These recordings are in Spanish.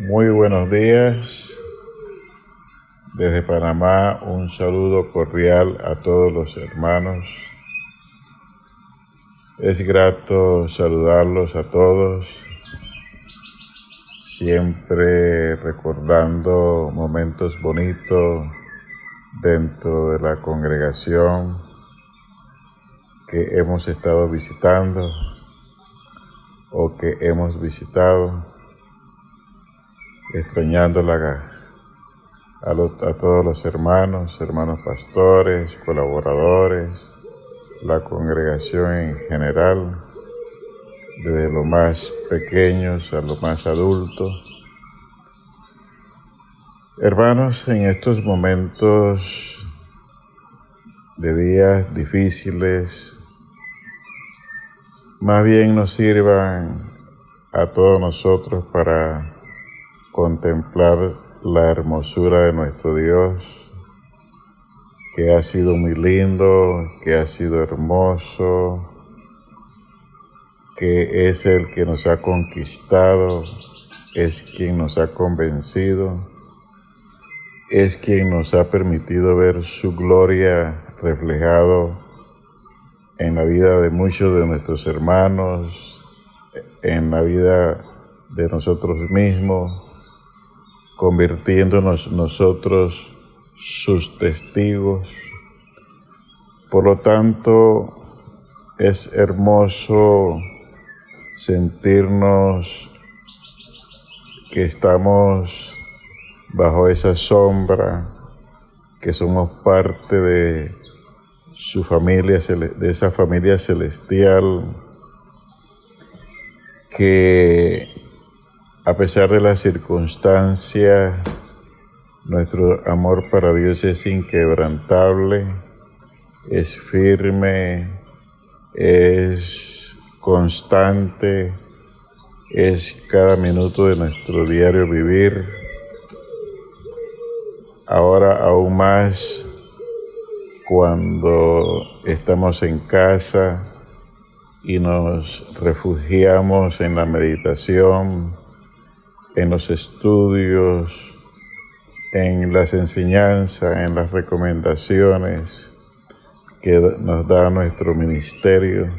Muy buenos días. Desde Panamá un saludo cordial a todos los hermanos. Es grato saludarlos a todos, siempre recordando momentos bonitos dentro de la congregación que hemos estado visitando o que hemos visitado extrañando a, a todos los hermanos, hermanos pastores, colaboradores, la congregación en general, desde los más pequeños a los más adultos. Hermanos, en estos momentos de días difíciles, más bien nos sirvan a todos nosotros para contemplar la hermosura de nuestro Dios, que ha sido muy lindo, que ha sido hermoso, que es el que nos ha conquistado, es quien nos ha convencido, es quien nos ha permitido ver su gloria reflejado en la vida de muchos de nuestros hermanos, en la vida de nosotros mismos convirtiéndonos nosotros sus testigos. Por lo tanto, es hermoso sentirnos que estamos bajo esa sombra, que somos parte de su familia, de esa familia celestial, que a pesar de las circunstancias, nuestro amor para Dios es inquebrantable, es firme, es constante, es cada minuto de nuestro diario vivir. Ahora aún más cuando estamos en casa y nos refugiamos en la meditación, en los estudios, en las enseñanzas, en las recomendaciones que nos da nuestro ministerio,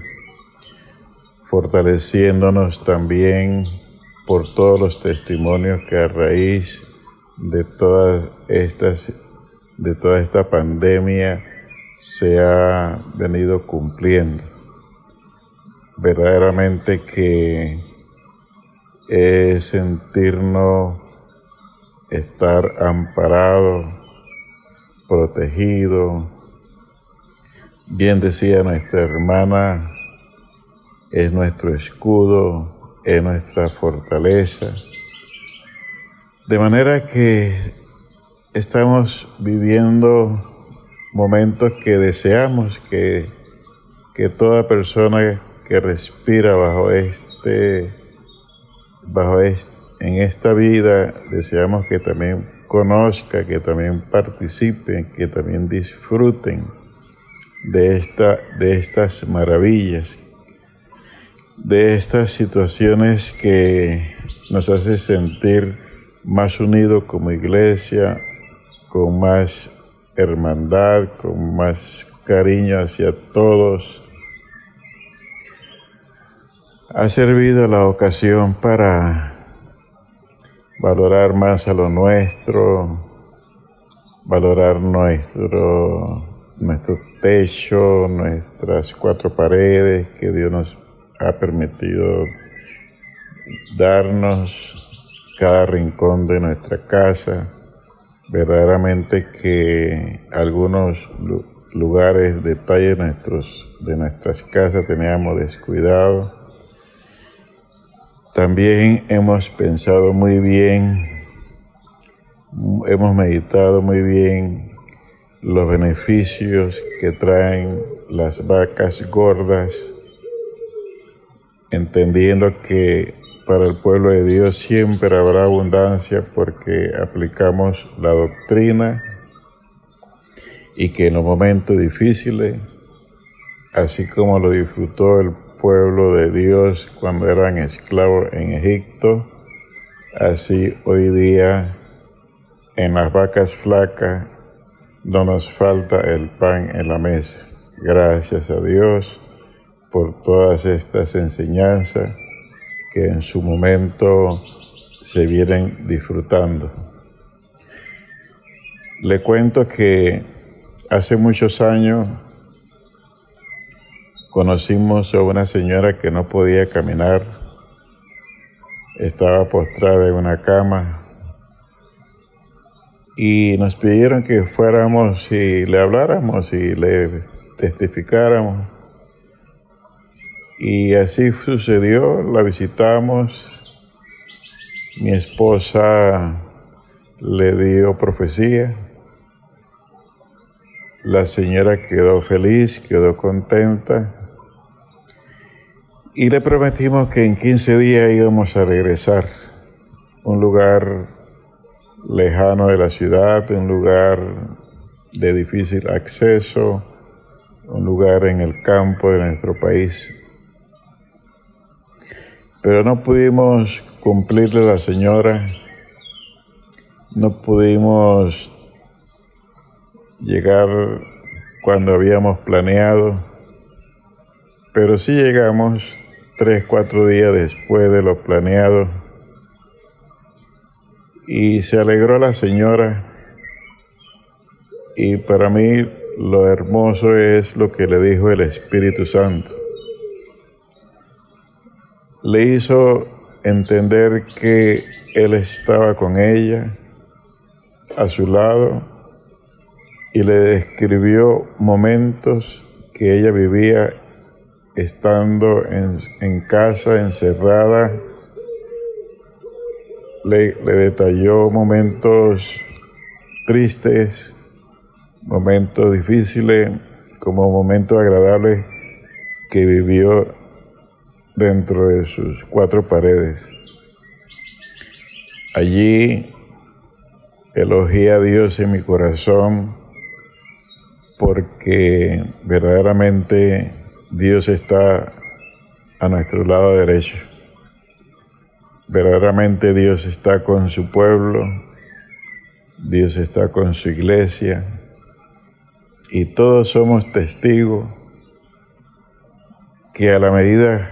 fortaleciéndonos también por todos los testimonios que a raíz de todas estas de toda esta pandemia se ha venido cumpliendo. Verdaderamente que es sentirnos estar amparado, protegido. Bien decía nuestra hermana, es nuestro escudo, es nuestra fortaleza. De manera que estamos viviendo momentos que deseamos que, que toda persona que respira bajo este bajo en esta vida deseamos que también conozca, que también participen, que también disfruten de, esta, de estas maravillas, de estas situaciones que nos hace sentir más unidos como iglesia, con más hermandad, con más cariño hacia todos ha servido la ocasión para valorar más a lo nuestro, valorar nuestro, nuestro techo, nuestras cuatro paredes que Dios nos ha permitido darnos, cada rincón de nuestra casa. Verdaderamente que algunos lugares, detalles nuestros, de nuestras casas teníamos descuidado también hemos pensado muy bien, hemos meditado muy bien los beneficios que traen las vacas gordas, entendiendo que para el pueblo de Dios siempre habrá abundancia porque aplicamos la doctrina y que en los momentos difíciles, así como lo disfrutó el pueblo de Dios cuando eran esclavos en Egipto, Así hoy día en las vacas flacas no nos falta el pan en la mesa. Gracias a Dios por todas estas enseñanzas que en su momento se vienen disfrutando. Le cuento que hace muchos años conocimos a una señora que no podía caminar. Estaba postrada en una cama. Y nos pidieron que fuéramos y le habláramos y le testificáramos. Y así sucedió, la visitamos, mi esposa le dio profecía, la señora quedó feliz, quedó contenta y le prometimos que en 15 días íbamos a regresar. Un lugar lejano de la ciudad, un lugar de difícil acceso, un lugar en el campo de nuestro país. Pero no pudimos cumplirle la señora, no pudimos llegar cuando habíamos planeado, pero sí llegamos tres, cuatro días después de lo planeado. Y se alegró la señora. Y para mí lo hermoso es lo que le dijo el Espíritu Santo. Le hizo entender que Él estaba con ella, a su lado, y le describió momentos que ella vivía estando en, casa, encerrada, le, le, detalló momentos tristes, momentos difíciles, como momentos agradables que vivió dentro de sus cuatro paredes. Allí elogié a Dios en mi corazón porque verdaderamente Dios está a nuestro lado derecho. Verdaderamente Dios está con su pueblo, Dios está con su iglesia y todos somos testigos que a la medida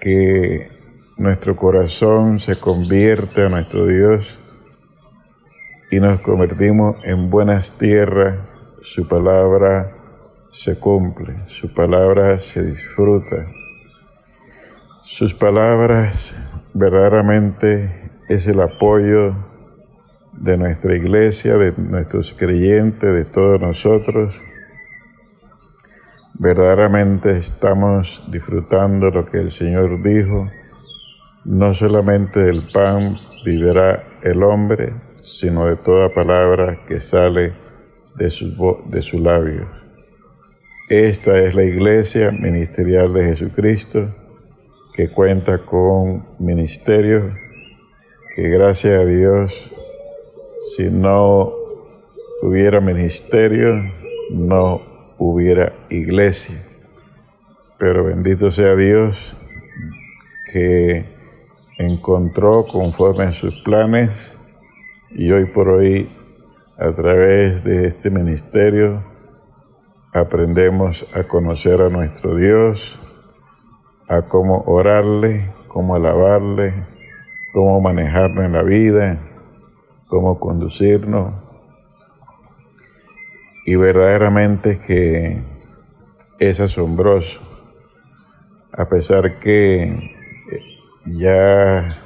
que nuestro corazón se convierte a nuestro Dios y nos convertimos en buenas tierras, su palabra se cumple, su palabra se disfruta. Sus palabras verdaderamente es el apoyo de nuestra iglesia, de nuestros creyentes, de todos nosotros. Verdaderamente estamos disfrutando lo que el Señor dijo. No solamente del pan vivirá el hombre, sino de toda palabra que sale de su, de su labio. Esta es la iglesia ministerial de Jesucristo que cuenta con ministerios que gracias a Dios, si no hubiera ministerio, no hubiera iglesia. Pero bendito sea Dios que encontró conforme a sus planes y hoy por hoy a través de este ministerio aprendemos a conocer a nuestro Dios, a cómo orarle, cómo alabarle, cómo manejarlo en la vida, cómo conducirnos. Y verdaderamente que es asombroso, a pesar que eh, ya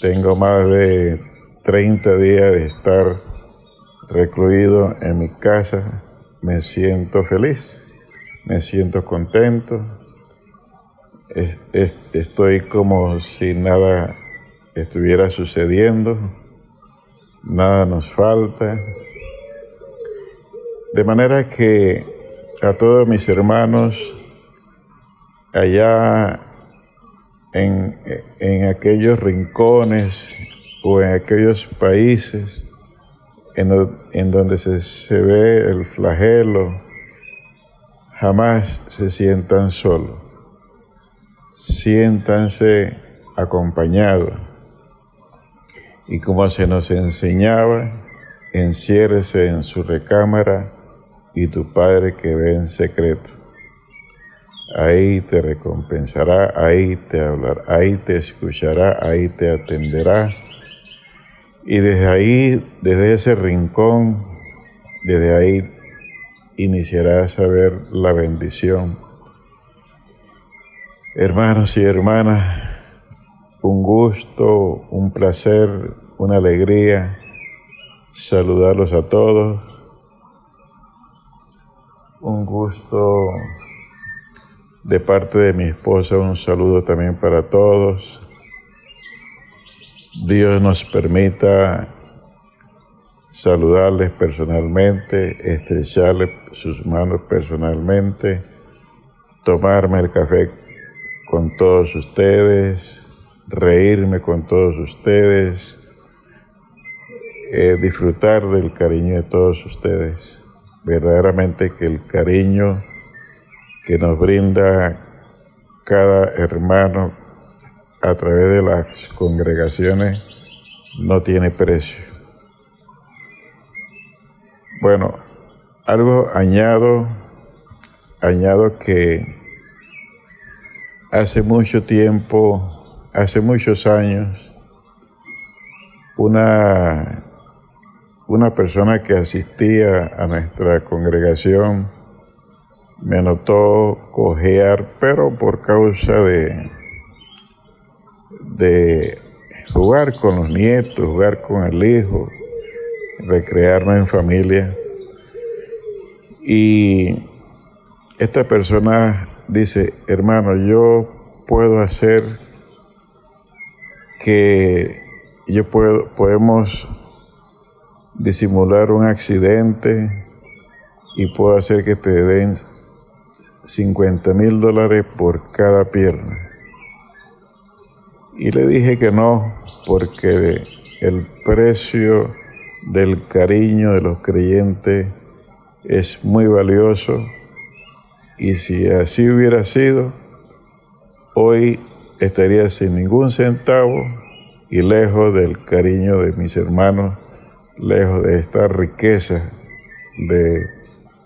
tengo más de 30 días de estar recluido en mi casa, me siento feliz, me siento contento, estoy como si nada estuviera sucediendo, nada nos falta. De manera que a todos mis hermanos allá en, en aquellos rincones o en aquellos países en, donde se, ve el flagelo, jamás se sientan solos. Siéntanse acompañados. Y como se nos enseñaba, enciérrese en su recámara y tu Padre que ve en secreto. Ahí te recompensará, ahí te hablará, ahí te escuchará, ahí te atenderá. Y desde ahí, desde ese rincón, desde ahí iniciarás a ver la bendición. Hermanos y hermanas, un gusto, un placer, una alegría saludarlos a todos. Un gusto de parte de mi esposa, un saludo también para todos. Dios nos permita saludarles personalmente, estrecharles sus manos personalmente, tomarme el café con todos ustedes, reírme con todos ustedes, eh, disfrutar del cariño de todos ustedes. Verdaderamente que el cariño que nos brinda cada hermano a través de las congregaciones no tiene precio. Bueno, algo añado, añado que hace mucho tiempo, hace muchos años, una, una persona que asistía a nuestra congregación me notó cojear, pero por causa de, de jugar con los nietos, jugar con el hijo, recrearnos en familia. Y esta persona dice, hermano, yo puedo hacer que yo puedo, podemos disimular un accidente y puedo hacer que te den 50 mil dólares por cada pierna. Y le dije que no, porque el precio del cariño de los creyentes es muy valioso y si así hubiera sido, hoy estaría sin ningún centavo y lejos del cariño de mis hermanos, lejos de esta riqueza de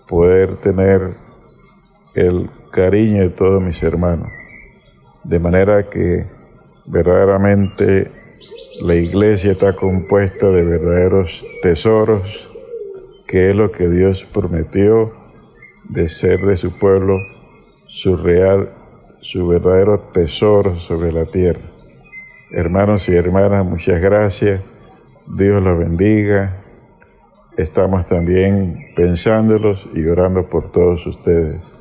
poder tener el cariño de todos mis hermanos. De manera que verdaderamente la iglesia está compuesta de verdaderos tesoros, que es lo que Dios prometió de ser de su pueblo su real, su verdadero tesoro sobre la tierra. Hermanos y hermanas, muchas gracias. Dios los bendiga. Estamos también pensándolos y orando por todos ustedes.